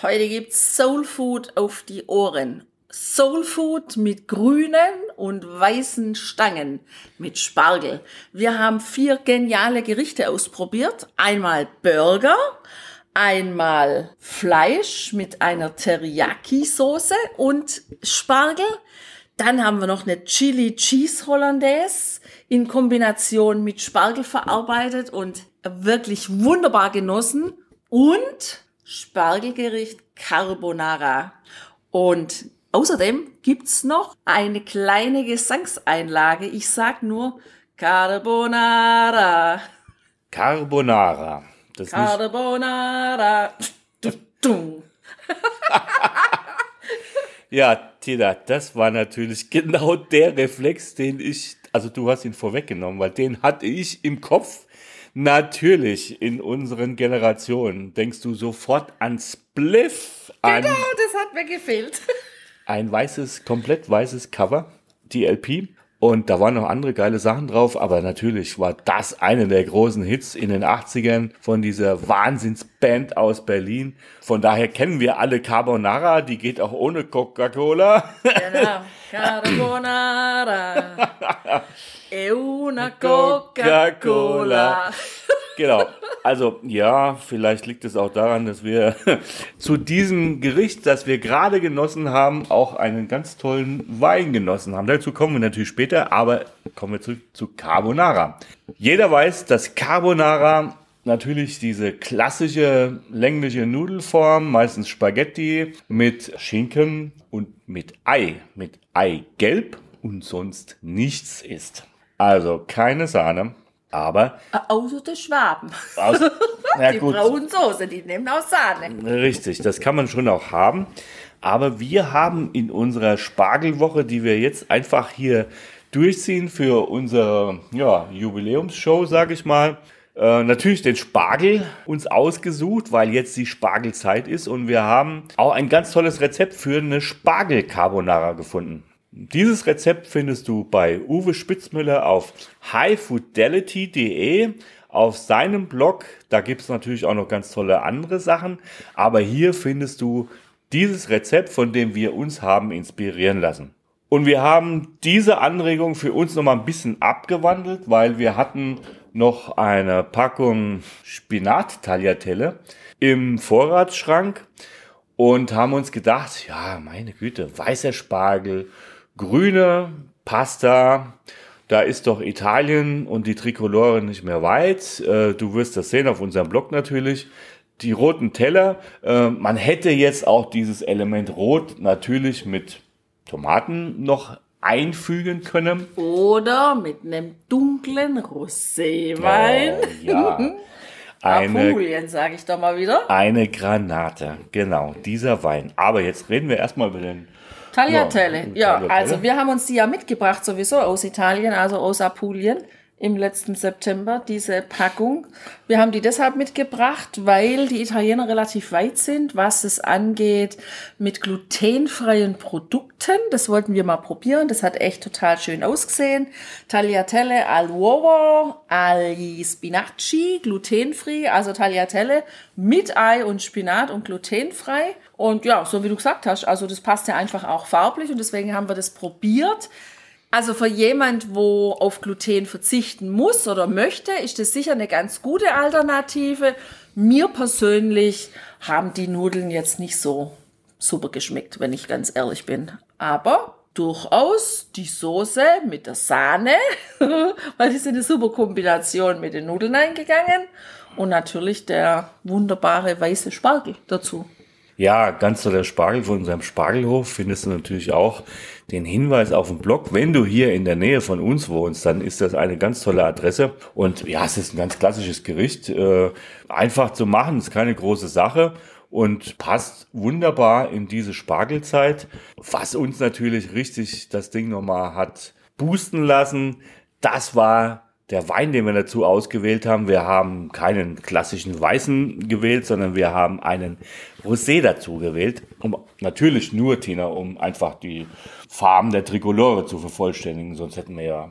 Heute gibt's Soul Food auf die Ohren. Soul Food mit grünen und weißen Stangen mit Spargel. Wir haben vier geniale Gerichte ausprobiert. Einmal Burger, einmal Fleisch mit einer Teriyaki-Soße und Spargel. Dann haben wir noch eine Chili Cheese Hollandaise in Kombination mit Spargel verarbeitet und wirklich wunderbar genossen. Und Spargelgericht Carbonara. Und außerdem gibt's noch eine kleine Gesangseinlage. Ich sag nur Carbonara. Carbonara. Das Carbonara. ja, Tina, das war natürlich genau der Reflex, den ich, also du hast ihn vorweggenommen, weil den hatte ich im Kopf Natürlich, in unseren Generationen denkst du sofort an Spliff. An genau, das hat mir gefehlt. Ein weißes, komplett weißes Cover, die LP. Und da waren noch andere geile Sachen drauf, aber natürlich war das eine der großen Hits in den 80ern von dieser Wahnsinnsband aus Berlin. Von daher kennen wir alle Carbonara, die geht auch ohne Coca-Cola. Genau, Carbonara. E una Coca-Cola. Genau. Also ja, vielleicht liegt es auch daran, dass wir zu diesem Gericht, das wir gerade genossen haben, auch einen ganz tollen Wein genossen haben. Dazu kommen wir natürlich später, aber kommen wir zurück zu Carbonara. Jeder weiß, dass Carbonara natürlich diese klassische längliche Nudelform, meistens Spaghetti mit Schinken und mit Ei, mit Eigelb und sonst nichts ist. Also keine Sahne, aber. Außer der Schwaben. Aus, ja die gut. braunen Soße, die nehmen auch Sahne. Richtig, das kann man schon auch haben. Aber wir haben in unserer Spargelwoche, die wir jetzt einfach hier durchziehen für unsere ja, Jubiläumsshow, sage ich mal, äh, natürlich den Spargel uns ausgesucht, weil jetzt die Spargelzeit ist und wir haben auch ein ganz tolles Rezept für eine Spargel-Carbonara gefunden. Dieses Rezept findest du bei Uwe Spitzmüller auf highfidelity.de auf seinem Blog. Da gibt es natürlich auch noch ganz tolle andere Sachen. Aber hier findest du dieses Rezept, von dem wir uns haben inspirieren lassen. Und wir haben diese Anregung für uns noch mal ein bisschen abgewandelt, weil wir hatten noch eine Packung Spinat-Tagliatelle im Vorratsschrank und haben uns gedacht, ja, meine Güte, weißer Spargel, grüne Pasta. Da ist doch Italien und die Trikolore nicht mehr weit. Äh, du wirst das sehen auf unserem Blog natürlich. Die roten Teller. Äh, man hätte jetzt auch dieses Element Rot natürlich mit Tomaten noch einfügen können. Oder mit einem dunklen Roséwein. Oh, ja. Eine, Apulien, sage ich doch mal wieder. Eine Granate, genau, dieser Wein. Aber jetzt reden wir erstmal über den Tagliatelle. Ja, ja, also wir haben uns die ja mitgebracht sowieso aus Italien, also aus Apulien im letzten September, diese Packung. Wir haben die deshalb mitgebracht, weil die Italiener relativ weit sind, was es angeht mit glutenfreien Produkten. Das wollten wir mal probieren. Das hat echt total schön ausgesehen. Tagliatelle al uovo, agli spinaci, glutenfrei, also Tagliatelle mit Ei und Spinat und glutenfrei. Und ja, so wie du gesagt hast, also das passt ja einfach auch farblich und deswegen haben wir das probiert. Also für jemand, wo auf Gluten verzichten muss oder möchte, ist das sicher eine ganz gute Alternative. Mir persönlich haben die Nudeln jetzt nicht so super geschmeckt, wenn ich ganz ehrlich bin. Aber durchaus die Soße mit der Sahne, weil die ist eine super Kombination mit den Nudeln eingegangen und natürlich der wunderbare weiße Spargel dazu. Ja, ganz toller Spargel von unserem Spargelhof findest du natürlich auch den Hinweis auf dem Blog. Wenn du hier in der Nähe von uns wohnst, dann ist das eine ganz tolle Adresse. Und ja, es ist ein ganz klassisches Gericht. Äh, einfach zu machen, ist keine große Sache. und passt wunderbar in diese Spargelzeit, was uns natürlich richtig das Ding nochmal hat boosten lassen. Das war der Wein, den wir dazu ausgewählt haben, wir haben keinen klassischen Weißen gewählt, sondern wir haben einen Rosé dazu gewählt. Um, natürlich nur, Tina, um einfach die Farben der Trikolore zu vervollständigen. Sonst hätten wir ja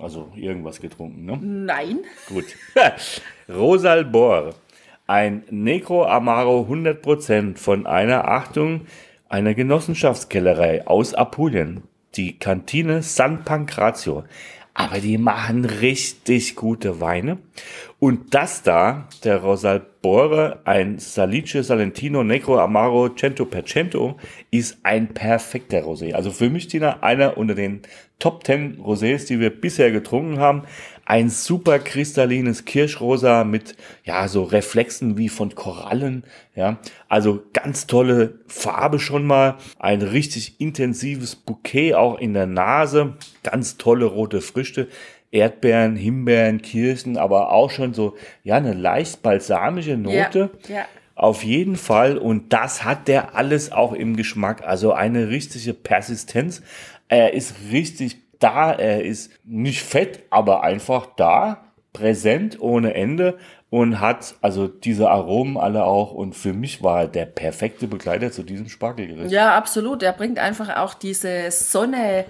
also irgendwas getrunken, ne? Nein. Gut. Rosalbor. Ein Negro Amaro 100% von einer, Achtung, einer Genossenschaftskellerei aus Apulien. Die Kantine San Pancrazio aber die machen richtig gute Weine. Und das da, der Rosalbore, ein Salice Salentino Negro Amaro Cento per Cento, ist ein perfekter Rosé. Also für mich, Tina, einer unter den Top 10 Rosés, die wir bisher getrunken haben. Ein super kristallines Kirschrosa mit, ja, so Reflexen wie von Korallen, ja. Also ganz tolle Farbe schon mal. Ein richtig intensives Bouquet auch in der Nase. Ganz tolle rote Früchte. Erdbeeren, Himbeeren, Kirschen, aber auch schon so, ja, eine leicht balsamische Note. Ja, ja. Auf jeden Fall. Und das hat der alles auch im Geschmack. Also eine richtige Persistenz. Er ist richtig da, er ist nicht fett, aber einfach da, präsent ohne Ende und hat also diese Aromen alle auch und für mich war er der perfekte Begleiter zu diesem Spargelgericht. Ja, absolut. Er bringt einfach auch diese Sonne,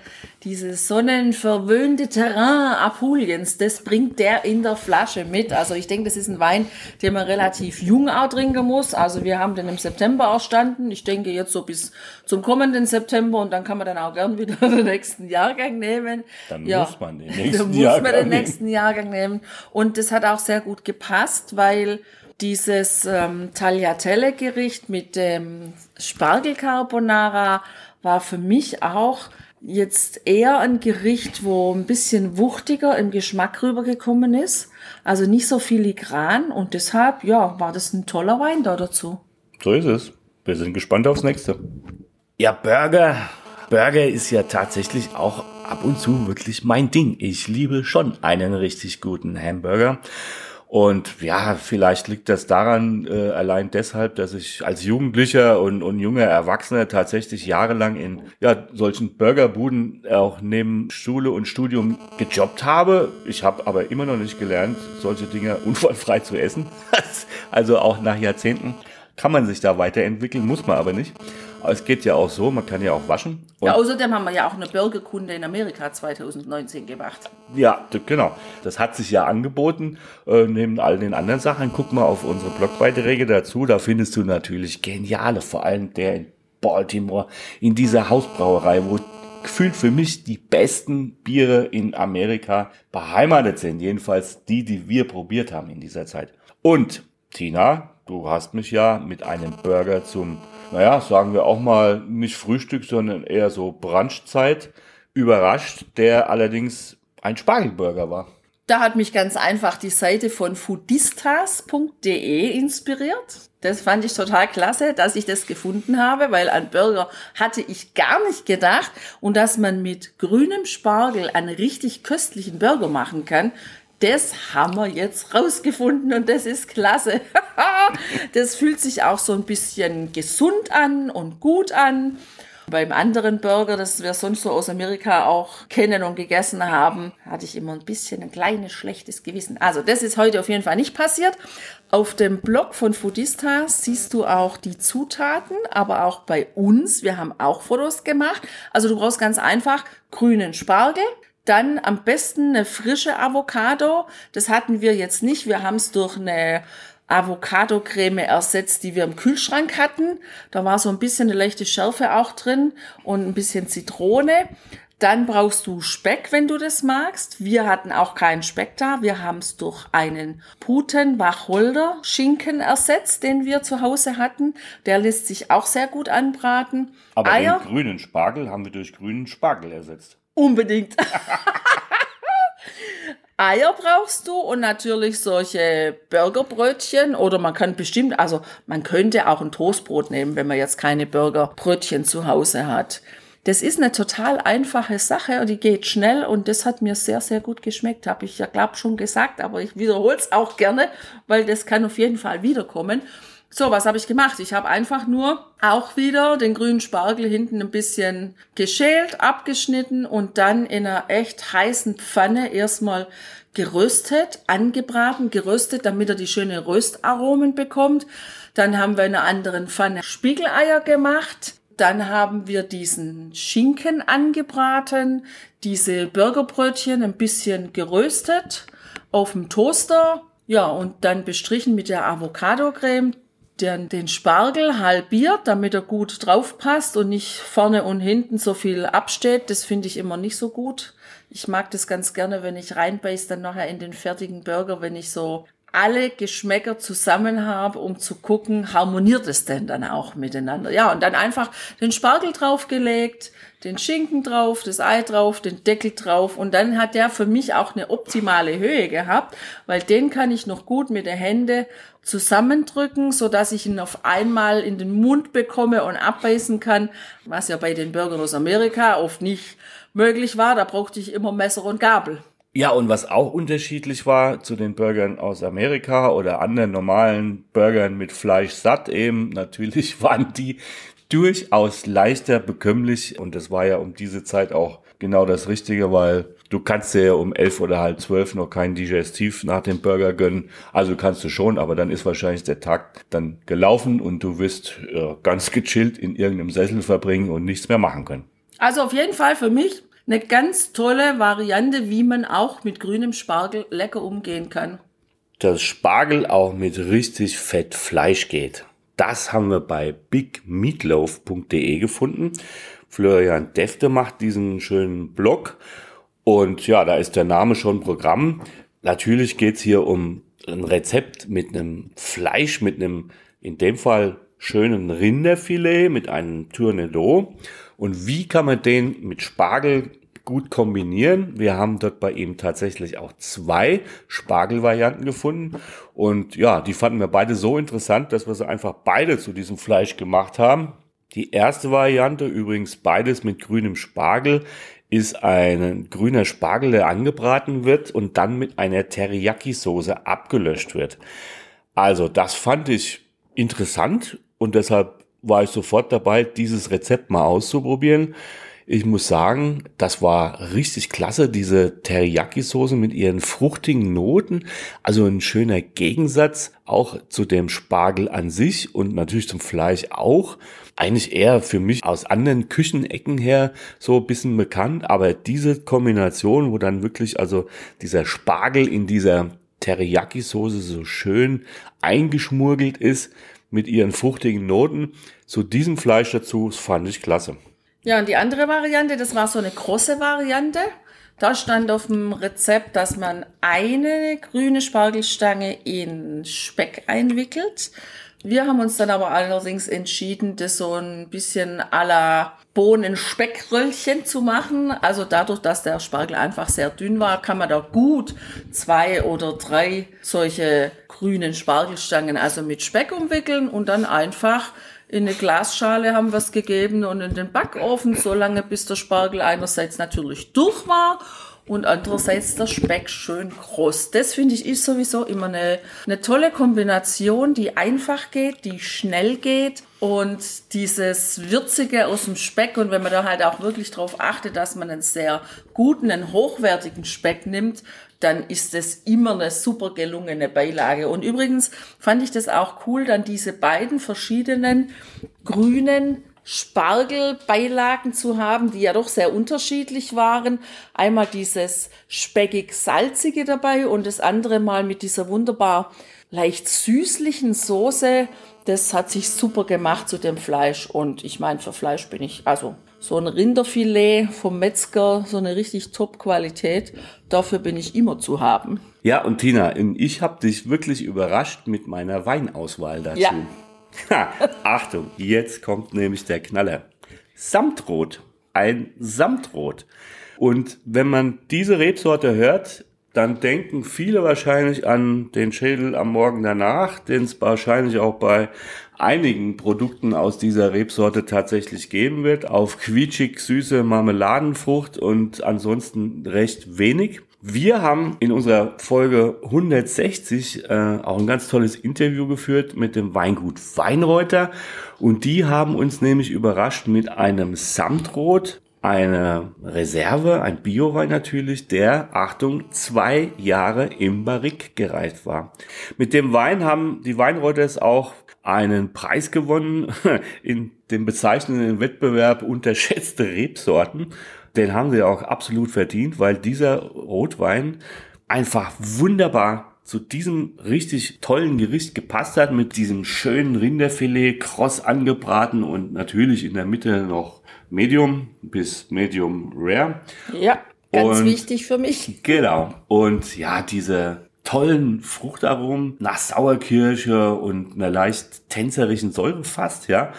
dieses sonnenverwöhnte Terrain Apuliens, das bringt der in der Flasche mit. Also ich denke, das ist ein Wein, den man relativ jung auch trinken muss. Also wir haben den im September erstanden. Ich denke jetzt so bis zum kommenden September und dann kann man dann auch gern wieder den nächsten Jahrgang nehmen. Dann ja, muss man den nächsten dann muss Jahrgang man den nächsten Jahrgang nehmen. Und das hat auch sehr gut gepasst gepasst, weil dieses ähm, Tagliatelle-Gericht mit dem Spargelcarbonara war für mich auch jetzt eher ein Gericht, wo ein bisschen wuchtiger im Geschmack rübergekommen ist. Also nicht so filigran und deshalb, ja, war das ein toller Wein da dazu. So ist es. Wir sind gespannt aufs nächste. Ja, Burger. Burger ist ja tatsächlich auch ab und zu wirklich mein Ding. Ich liebe schon einen richtig guten Hamburger. Und ja, vielleicht liegt das daran äh, allein deshalb, dass ich als Jugendlicher und, und junger Erwachsener tatsächlich jahrelang in ja, solchen Burgerbuden auch neben Schule und Studium gejobbt habe. Ich habe aber immer noch nicht gelernt, solche Dinge unfallfrei zu essen. also auch nach Jahrzehnten kann man sich da weiterentwickeln, muss man aber nicht. Aber es geht ja auch so, man kann ja auch waschen. ja, außerdem haben wir ja auch eine Bürgerkunde in Amerika 2019 gemacht. Ja, genau. Das hat sich ja angeboten. Äh, neben all den anderen Sachen, guck mal auf unsere Blogbeiträge dazu. Da findest du natürlich geniale, vor allem der in Baltimore, in dieser Hausbrauerei, wo gefühlt für mich die besten Biere in Amerika beheimatet sind. Jedenfalls die, die wir probiert haben in dieser Zeit. Und Tina, du hast mich ja mit einem Burger zum naja, sagen wir auch mal nicht Frühstück, sondern eher so Brunchzeit überrascht, der allerdings ein Spargelburger war. Da hat mich ganz einfach die Seite von foodistas.de inspiriert. Das fand ich total klasse, dass ich das gefunden habe, weil an Burger hatte ich gar nicht gedacht und dass man mit grünem Spargel einen richtig köstlichen Burger machen kann, das haben wir jetzt rausgefunden und das ist klasse. das fühlt sich auch so ein bisschen gesund an und gut an. Beim anderen Burger, das wir sonst so aus Amerika auch kennen und gegessen haben, hatte ich immer ein bisschen ein kleines schlechtes Gewissen. Also das ist heute auf jeden Fall nicht passiert. Auf dem Blog von Foodista siehst du auch die Zutaten, aber auch bei uns. Wir haben auch Fotos gemacht. Also du brauchst ganz einfach grünen Spargel, dann am besten eine frische Avocado. Das hatten wir jetzt nicht. Wir haben es durch eine Avocado-Creme ersetzt, die wir im Kühlschrank hatten. Da war so ein bisschen eine leichte Schärfe auch drin und ein bisschen Zitrone. Dann brauchst du Speck, wenn du das magst. Wir hatten auch keinen Speck da. Wir haben es durch einen Puten-Wacholder-Schinken ersetzt, den wir zu Hause hatten. Der lässt sich auch sehr gut anbraten. Aber Eier, den grünen Spargel haben wir durch grünen Spargel ersetzt. Unbedingt. Eier brauchst du und natürlich solche Burgerbrötchen oder man kann bestimmt, also man könnte auch ein Toastbrot nehmen, wenn man jetzt keine Burgerbrötchen zu Hause hat. Das ist eine total einfache Sache und die geht schnell und das hat mir sehr, sehr gut geschmeckt. Habe ich ja, glaube schon gesagt, aber ich wiederhole es auch gerne, weil das kann auf jeden Fall wiederkommen. So, was habe ich gemacht? Ich habe einfach nur auch wieder den grünen Spargel hinten ein bisschen geschält, abgeschnitten und dann in einer echt heißen Pfanne erstmal geröstet, angebraten, geröstet, damit er die schöne Röstaromen bekommt. Dann haben wir in einer anderen Pfanne Spiegeleier gemacht. Dann haben wir diesen Schinken angebraten, diese Burgerbrötchen ein bisschen geröstet auf dem Toaster. Ja, und dann bestrichen mit der Avocado-Creme den, den Spargel halbiert, damit er gut drauf passt und nicht vorne und hinten so viel absteht. Das finde ich immer nicht so gut. Ich mag das ganz gerne, wenn ich reinbeiß, dann nachher in den fertigen Burger, wenn ich so alle Geschmäcker zusammen habe, um zu gucken, harmoniert es denn dann auch miteinander. Ja, und dann einfach den Spargel draufgelegt, den Schinken drauf, das Ei drauf, den Deckel drauf und dann hat der für mich auch eine optimale Höhe gehabt, weil den kann ich noch gut mit der Hände zusammendrücken, so dass ich ihn auf einmal in den Mund bekomme und abbeißen kann, was ja bei den Burgern aus Amerika oft nicht möglich war. Da brauchte ich immer Messer und Gabel. Ja, und was auch unterschiedlich war zu den Burgern aus Amerika oder anderen normalen Burgern mit Fleisch satt eben, natürlich waren die durchaus leichter bekömmlich und das war ja um diese Zeit auch genau das Richtige, weil du kannst dir ja um elf oder halb zwölf noch kein Digestiv nach dem Burger gönnen. Also kannst du schon, aber dann ist wahrscheinlich der Tag dann gelaufen und du wirst äh, ganz gechillt in irgendeinem Sessel verbringen und nichts mehr machen können. Also auf jeden Fall für mich eine ganz tolle Variante, wie man auch mit grünem Spargel lecker umgehen kann. Dass Spargel auch mit richtig fett Fleisch geht. Das haben wir bei bigmeatloaf.de gefunden. Florian Defte macht diesen schönen Blog. Und ja, da ist der Name schon Programm. Natürlich geht's hier um ein Rezept mit einem Fleisch, mit einem, in dem Fall, schönen Rinderfilet, mit einem Tournedo. Und wie kann man den mit Spargel gut kombinieren. Wir haben dort bei ihm tatsächlich auch zwei Spargelvarianten gefunden. Und ja, die fanden wir beide so interessant, dass wir sie einfach beide zu diesem Fleisch gemacht haben. Die erste Variante, übrigens beides mit grünem Spargel, ist ein grüner Spargel, der angebraten wird und dann mit einer Teriyaki-Soße abgelöscht wird. Also das fand ich interessant und deshalb war ich sofort dabei, dieses Rezept mal auszuprobieren. Ich muss sagen, das war richtig klasse, diese Teriyaki-Soße mit ihren fruchtigen Noten. Also ein schöner Gegensatz auch zu dem Spargel an sich und natürlich zum Fleisch auch. Eigentlich eher für mich aus anderen Küchenecken her so ein bisschen bekannt, aber diese Kombination, wo dann wirklich also dieser Spargel in dieser Teriyaki-Soße so schön eingeschmurgelt ist mit ihren fruchtigen Noten, zu diesem Fleisch dazu, das fand ich klasse. Ja, und die andere Variante, das war so eine große Variante. Da stand auf dem Rezept, dass man eine grüne Spargelstange in Speck einwickelt. Wir haben uns dann aber allerdings entschieden, das so ein bisschen à la Bohnen-Speckröllchen zu machen. Also dadurch, dass der Spargel einfach sehr dünn war, kann man da gut zwei oder drei solche grünen Spargelstangen also mit Speck umwickeln und dann einfach in eine Glasschale haben wir es gegeben und in den Backofen, so lange bis der Spargel einerseits natürlich durch war und andererseits der Speck schön kross. Das finde ich ist sowieso immer eine, eine tolle Kombination, die einfach geht, die schnell geht und dieses Würzige aus dem Speck und wenn man da halt auch wirklich darauf achtet, dass man einen sehr guten, einen hochwertigen Speck nimmt, dann ist es immer eine super gelungene Beilage. Und übrigens fand ich das auch cool, dann diese beiden verschiedenen grünen Spargelbeilagen zu haben, die ja doch sehr unterschiedlich waren. Einmal dieses speckig-salzige dabei und das andere mal mit dieser wunderbar leicht süßlichen Soße. Das hat sich super gemacht zu dem Fleisch. Und ich meine, für Fleisch bin ich, also so ein Rinderfilet vom Metzger, so eine richtig Top-Qualität, dafür bin ich immer zu haben. Ja, und Tina, ich habe dich wirklich überrascht mit meiner Weinauswahl dazu. Ja. Ha, Achtung, jetzt kommt nämlich der Knaller. Samtrot. Ein Samtrot. Und wenn man diese Rebsorte hört, dann denken viele wahrscheinlich an den Schädel am Morgen danach, den es wahrscheinlich auch bei einigen Produkten aus dieser Rebsorte tatsächlich geben wird, auf quietschig süße Marmeladenfrucht und ansonsten recht wenig. Wir haben in unserer Folge 160 äh, auch ein ganz tolles Interview geführt mit dem Weingut Weinreuter und die haben uns nämlich überrascht mit einem Samtrot, eine Reserve, ein Biowein natürlich, der, Achtung, zwei Jahre im Barrique gereift war. Mit dem Wein haben die Weinreuters auch einen Preis gewonnen in dem bezeichnenden Wettbewerb unterschätzte Rebsorten. Den haben sie auch absolut verdient, weil dieser Rotwein einfach wunderbar zu diesem richtig tollen Gericht gepasst hat mit diesem schönen Rinderfilet kross angebraten und natürlich in der Mitte noch Medium bis Medium Rare. Ja, ganz und, wichtig für mich. Genau. Und ja, diese tollen Fruchtaromen nach Sauerkirsche und einer leicht tänzerischen Säure fast, ja,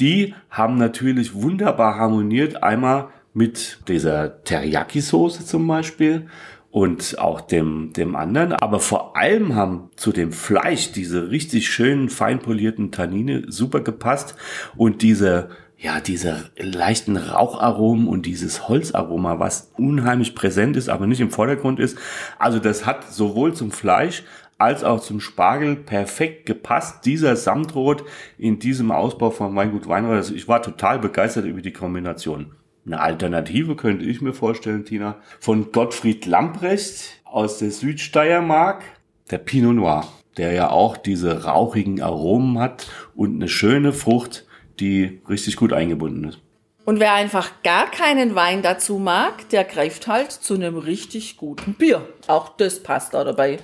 die haben natürlich wunderbar harmoniert. Einmal mit dieser Teriyaki-Soße zum Beispiel und auch dem, dem anderen. Aber vor allem haben zu dem Fleisch diese richtig schönen, feinpolierten Tannine super gepasst und diese ja, diese leichten Raucharomen und dieses Holzaroma, was unheimlich präsent ist, aber nicht im Vordergrund ist. Also das hat sowohl zum Fleisch als auch zum Spargel perfekt gepasst. Dieser Samtrot in diesem Ausbau von Weingut Weinrad. Also ich war total begeistert über die Kombination. Eine Alternative könnte ich mir vorstellen, Tina, von Gottfried Lamprecht aus der Südsteiermark, der Pinot Noir, der ja auch diese rauchigen Aromen hat und eine schöne Frucht, die richtig gut eingebunden ist. Und wer einfach gar keinen Wein dazu mag, der greift halt zu einem richtig guten Bier. Auch das passt da dabei.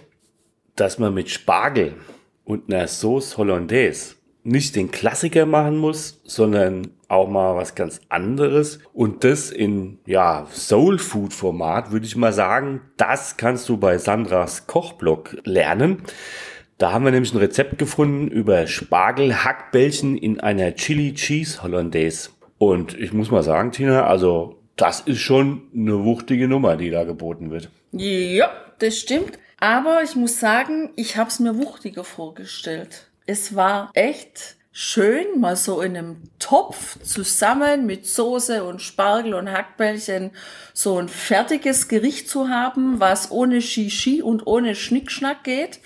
Dass man mit Spargel und einer Sauce Hollandaise nicht den Klassiker machen muss, sondern auch mal was ganz anderes. Und das in, ja, Soul Food Format, würde ich mal sagen, das kannst du bei Sandras Kochblog lernen. Da haben wir nämlich ein Rezept gefunden über Spargel-Hackbällchen in einer Chili Cheese Hollandaise. Und ich muss mal sagen, Tina, also das ist schon eine wuchtige Nummer, die da geboten wird. Ja, das stimmt. Aber ich muss sagen, ich habe es mir wuchtiger vorgestellt. Es war echt schön, mal so in einem Topf zusammen mit Soße und Spargel und Hackbällchen so ein fertiges Gericht zu haben, was ohne Shishi und ohne Schnickschnack geht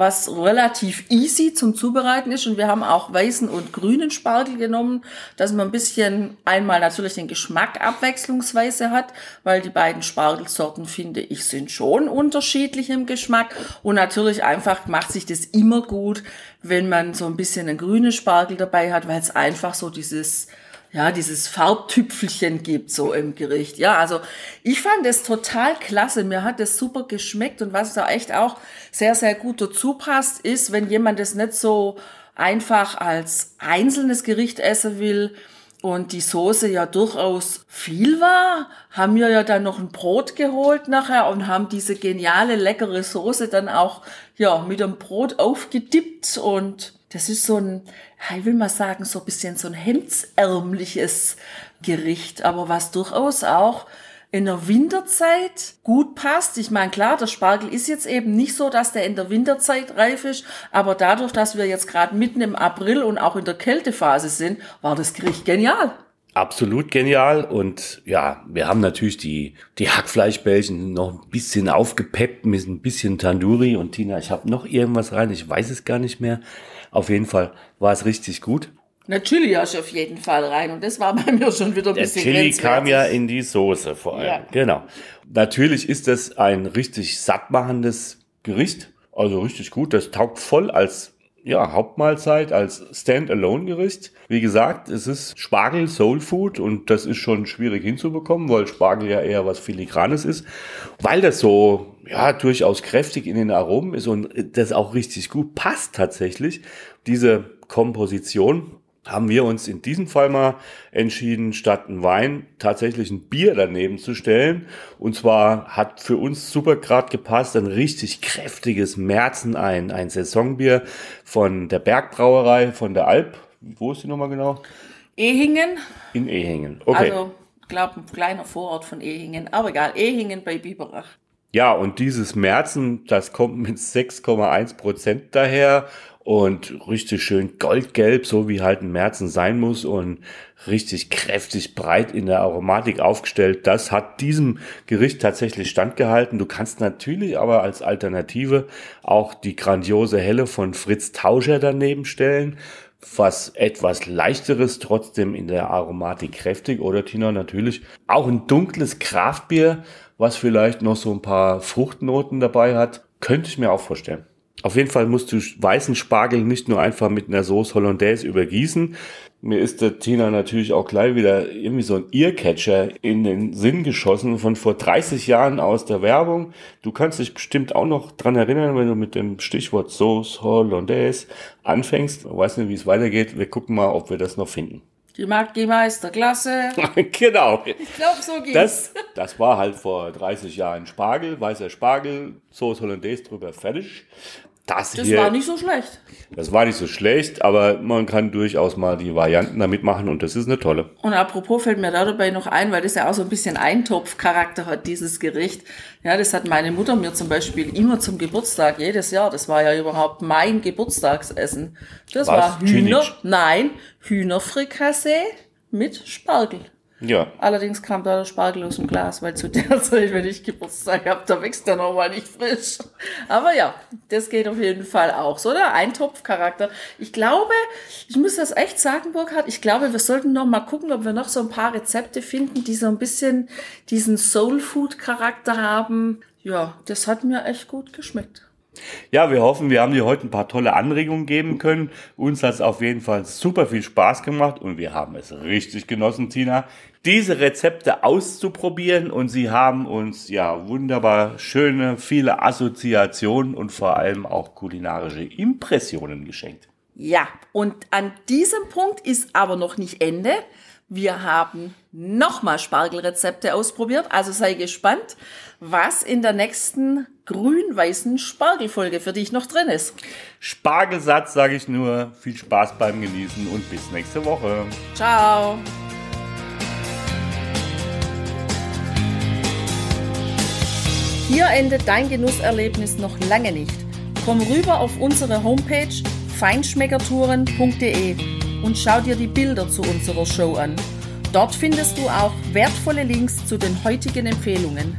was relativ easy zum Zubereiten ist. Und wir haben auch weißen und grünen Spargel genommen, dass man ein bisschen einmal natürlich den Geschmack abwechslungsweise hat, weil die beiden Spargelsorten, finde ich, sind schon unterschiedlich im Geschmack. Und natürlich einfach macht sich das immer gut, wenn man so ein bisschen einen grünen Spargel dabei hat, weil es einfach so dieses ja, dieses Farbtüpfelchen gibt so im Gericht. Ja, also ich fand es total klasse. Mir hat es super geschmeckt und was da echt auch sehr, sehr gut dazu passt, ist, wenn jemand es nicht so einfach als einzelnes Gericht essen will und die Soße ja durchaus viel war, haben wir ja dann noch ein Brot geholt nachher und haben diese geniale, leckere Soße dann auch, ja, mit dem Brot aufgedippt und das ist so ein, ich will mal sagen, so ein bisschen so ein hemdsärmliches Gericht, aber was durchaus auch in der Winterzeit gut passt. Ich meine, klar, der Spargel ist jetzt eben nicht so, dass der in der Winterzeit reif ist, aber dadurch, dass wir jetzt gerade mitten im April und auch in der Kältephase sind, war das Gericht genial. Absolut genial und ja, wir haben natürlich die, die Hackfleischbällchen noch ein bisschen aufgepeppt mit ein bisschen Tandoori und Tina, ich habe noch irgendwas rein, ich weiß es gar nicht mehr. Auf jeden Fall war es richtig gut. Na, Chili hast auf jeden Fall rein und das war bei mir schon wieder ein Der bisschen Chili kam ja in die Soße vor allem. Ja. Genau. Natürlich ist das ein richtig sattmachendes Gericht. Also richtig gut. Das taugt voll als ja, Hauptmahlzeit, als Standalone-Gericht. Wie gesagt, es ist Spargel Soul Food und das ist schon schwierig hinzubekommen, weil Spargel ja eher was Filigranes ist. Weil das so ja, durchaus kräftig in den Aromen ist und das auch richtig gut passt tatsächlich. Diese Komposition haben wir uns in diesem Fall mal entschieden, statt ein Wein tatsächlich ein Bier daneben zu stellen. Und zwar hat für uns super grad gepasst ein richtig kräftiges Märzen, ein, ein Saisonbier von der Bergbrauerei von der Alp. Wo ist die nochmal genau? Ehingen. In Ehingen, okay. Also, ich glaube, ein kleiner Vorort von Ehingen. Aber egal, Ehingen bei Biberach. Ja, und dieses Märzen, das kommt mit 6,1 Prozent daher und richtig schön goldgelb, so wie halt ein Märzen sein muss und richtig kräftig breit in der Aromatik aufgestellt. Das hat diesem Gericht tatsächlich standgehalten. Du kannst natürlich aber als Alternative auch die grandiose Helle von Fritz Tauscher daneben stellen was etwas leichteres, trotzdem in der Aromatik kräftig. Oder Tina, natürlich auch ein dunkles Kraftbier, was vielleicht noch so ein paar Fruchtnoten dabei hat. Könnte ich mir auch vorstellen. Auf jeden Fall musst du weißen Spargel nicht nur einfach mit einer Sauce Hollandaise übergießen. Mir ist der Tina natürlich auch gleich wieder irgendwie so ein Earcatcher in den Sinn geschossen von vor 30 Jahren aus der Werbung. Du kannst dich bestimmt auch noch dran erinnern, wenn du mit dem Stichwort Sauce Hollandaise anfängst. Ich weiß nicht, wie es weitergeht. Wir gucken mal, ob wir das noch finden. Die Maggi Meisterklasse. genau. Ich glaube, so geht's. Das, das war halt vor 30 Jahren Spargel, weißer Spargel, Sauce Hollandaise drüber, fertig. Das, das hier, war nicht so schlecht. Das war nicht so schlecht, aber man kann durchaus mal die Varianten damit machen und das ist eine tolle. Und apropos fällt mir da dabei noch ein, weil das ja auch so ein bisschen Eintopfcharakter hat, dieses Gericht. Ja, das hat meine Mutter mir zum Beispiel immer zum Geburtstag, jedes Jahr. Das war ja überhaupt mein Geburtstagsessen. Das Was? war Hühner, Tschinic? nein, Hühnerfrikassee mit Spargel. Ja. Allerdings kam da der Spargel aus dem Glas, weil zu der Zeit, wenn ich Geburtstag habe, da wächst der nochmal nicht frisch. Aber ja, das geht auf jeden Fall auch. So der Eintopfcharakter. Ich glaube, ich muss das echt sagen, Burkhard, ich glaube, wir sollten noch mal gucken, ob wir noch so ein paar Rezepte finden, die so ein bisschen diesen Soul-Food-Charakter haben. Ja, das hat mir echt gut geschmeckt. Ja, wir hoffen, wir haben dir heute ein paar tolle Anregungen geben können. Uns hat es auf jeden Fall super viel Spaß gemacht und wir haben es richtig genossen, Tina, diese Rezepte auszuprobieren und sie haben uns ja wunderbar schöne, viele Assoziationen und vor allem auch kulinarische Impressionen geschenkt. Ja, und an diesem Punkt ist aber noch nicht Ende. Wir haben nochmal Spargelrezepte ausprobiert, also sei gespannt, was in der nächsten grün-weißen Spargelfolge für dich noch drin ist. Spargelsatz sage ich nur, viel Spaß beim Genießen und bis nächste Woche. Ciao. Hier endet dein Genusserlebnis noch lange nicht. Komm rüber auf unsere Homepage feinschmeckertouren.de und schau dir die Bilder zu unserer Show an. Dort findest du auch wertvolle Links zu den heutigen Empfehlungen.